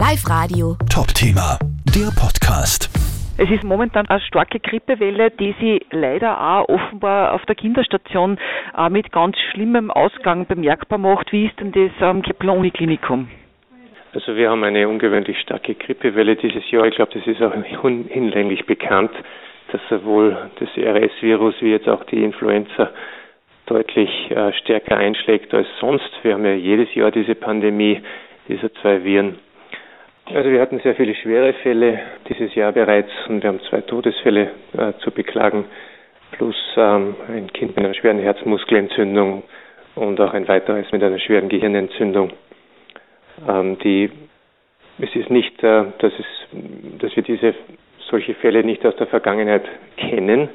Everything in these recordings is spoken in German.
Live Radio. Top Thema, der Podcast. Es ist momentan eine starke Grippewelle, die sich leider auch offenbar auf der Kinderstation auch mit ganz schlimmem Ausgang bemerkbar macht. Wie ist denn das am Kepler-Uniklinikum? Also wir haben eine ungewöhnlich starke Grippewelle dieses Jahr. Ich glaube, das ist auch hinlänglich bekannt, dass sowohl das RS-Virus wie jetzt auch die Influenza deutlich äh, stärker einschlägt als sonst. Wir haben ja jedes Jahr diese Pandemie dieser zwei Viren. Also wir hatten sehr viele schwere Fälle dieses Jahr bereits und wir haben zwei Todesfälle äh, zu beklagen, plus ähm, ein Kind mit einer schweren Herzmuskelentzündung und auch ein weiteres mit einer schweren Gehirnentzündung. Ähm, die, es ist nicht, äh, dass, es, dass wir diese solche Fälle nicht aus der Vergangenheit kennen,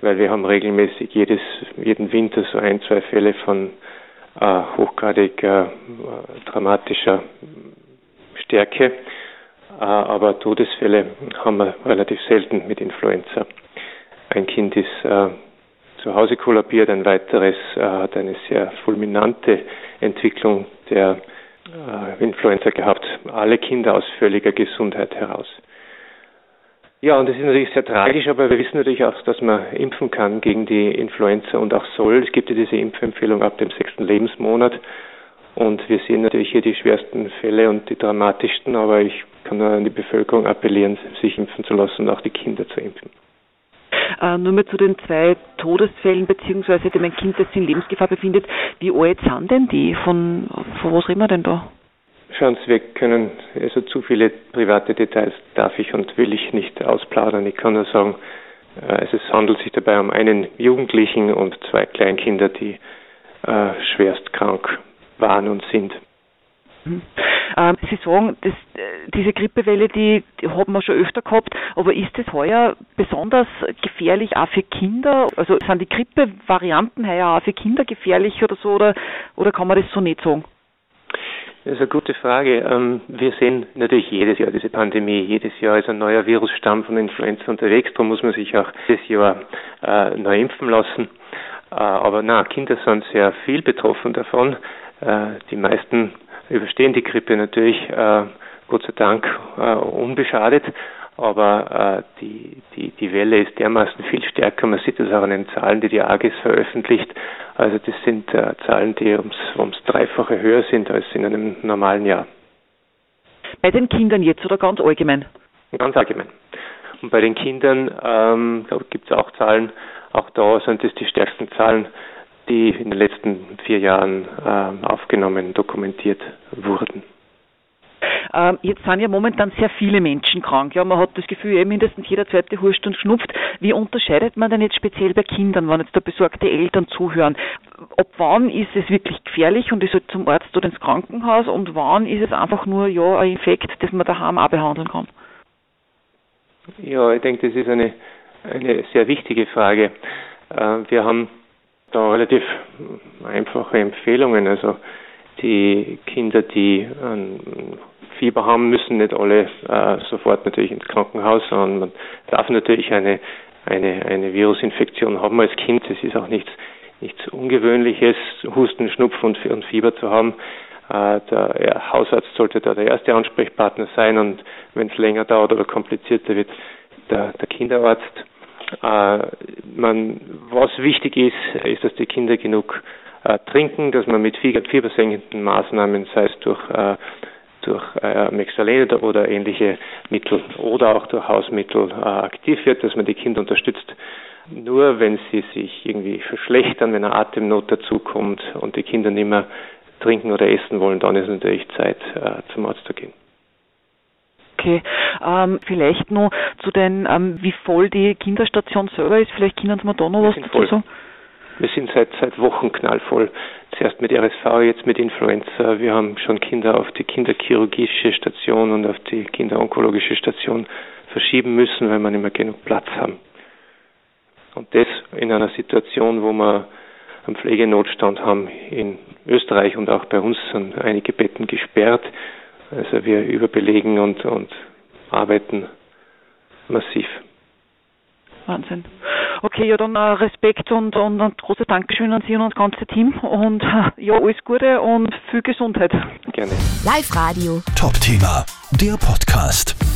weil wir haben regelmäßig jedes, jeden Winter so ein, zwei Fälle von äh, hochgradig äh, dramatischer Stärke, äh, aber Todesfälle haben wir relativ selten mit Influenza. Ein Kind ist äh, zu Hause kollabiert, ein weiteres äh, hat eine sehr fulminante Entwicklung der äh, Influenza gehabt. Alle Kinder aus völliger Gesundheit heraus. Ja, und das ist natürlich sehr tragisch, aber wir wissen natürlich auch, dass man impfen kann gegen die Influenza und auch soll. Es gibt ja diese Impfempfehlung ab dem sechsten Lebensmonat. Und wir sehen natürlich hier die schwersten Fälle und die dramatischsten, aber ich kann nur an die Bevölkerung appellieren, sich impfen zu lassen und auch die Kinder zu impfen. Äh, nur mal zu den zwei Todesfällen, beziehungsweise dem ein Kind, das sich in Lebensgefahr befindet. Wie alt sind denn die? Von, von was reden wir denn da? Schauen Sie, wir können, also zu viele private Details darf ich und will ich nicht ausplaudern. Ich kann nur sagen, äh, es handelt sich dabei um einen Jugendlichen und zwei Kleinkinder, die äh, schwerst krank waren und sind. Mhm. Ähm, Sie sagen, das, äh, diese Grippewelle, die, die haben wir schon öfter gehabt, aber ist das heuer besonders gefährlich auch für Kinder? Also sind die Grippevarianten heuer auch für Kinder gefährlich oder so, oder, oder kann man das so nicht sagen? Das ist eine gute Frage. Ähm, wir sehen natürlich jedes Jahr diese Pandemie. Jedes Jahr ist ein neuer Virusstamm von Influenza unterwegs. Da muss man sich auch jedes Jahr äh, neu impfen lassen. Äh, aber na, Kinder sind sehr viel betroffen davon. Äh, die meisten überstehen die Grippe natürlich, Gott sei Dank, unbeschadet aber äh, die, die, die Welle ist dermaßen viel stärker. Man sieht das auch an den Zahlen, die die AGES veröffentlicht. Also das sind äh, Zahlen, die ums, ums Dreifache höher sind als in einem normalen Jahr. Bei den Kindern jetzt oder ganz allgemein? Ganz allgemein. Und bei den Kindern ähm, gibt es auch Zahlen, auch da sind es die stärksten Zahlen, die in den letzten vier Jahren äh, aufgenommen, dokumentiert wurden. Ähm, jetzt sind ja momentan sehr viele Menschen krank. Ja, man hat das Gefühl, ja, mindestens jeder zweite huscht und schnupft. Wie unterscheidet man denn jetzt speziell bei Kindern, wenn jetzt da besorgte Eltern zuhören? Ab wann ist es wirklich gefährlich und ich soll zum Arzt oder ins Krankenhaus und wann ist es einfach nur ja ein Infekt, das man daheim auch behandeln kann? Ja, ich denke, das ist eine, eine sehr wichtige Frage. Äh, wir haben da relativ einfache Empfehlungen. Also die Kinder, die einen Fieber haben, müssen nicht alle äh, sofort natürlich ins Krankenhaus, sondern man darf natürlich eine, eine, eine Virusinfektion haben als Kind. Es ist auch nichts, nichts Ungewöhnliches, Husten, Schnupfen und, und Fieber zu haben. Äh, der Hausarzt sollte da der erste Ansprechpartner sein und wenn es länger dauert oder komplizierter wird, der, der Kinderarzt. Äh, man, was wichtig ist, ist, dass die Kinder genug äh, trinken, dass man mit fiebersenkenden Maßnahmen, sei es durch äh, durch äh, Mexalen oder ähnliche Mittel oder auch durch Hausmittel äh, aktiv wird, dass man die Kinder unterstützt. Nur wenn sie sich irgendwie verschlechtern, wenn eine Atemnot dazukommt und die Kinder nicht mehr trinken oder essen wollen, dann ist natürlich Zeit, äh, zum Arzt zu gehen. Okay, ähm, vielleicht noch zu den, ähm, wie voll die Kinderstation selber ist. Vielleicht können Sie mir da noch was dazu sagen. Wir sind seit, seit Wochen knallvoll. Zuerst mit RSV, jetzt mit Influenza. Wir haben schon Kinder auf die kinderchirurgische Station und auf die kinderonkologische Station verschieben müssen, weil wir nicht mehr genug Platz haben. Und das in einer Situation, wo wir einen Pflegenotstand haben in Österreich und auch bei uns sind einige Betten gesperrt. Also wir überbelegen und, und arbeiten massiv. Wahnsinn. Okay, ja dann äh, Respekt und, und ein großes Dankeschön an Sie und ans ganze Team und äh, ja, alles Gute und viel Gesundheit. Gerne. Live Radio. Top Thema, der Podcast.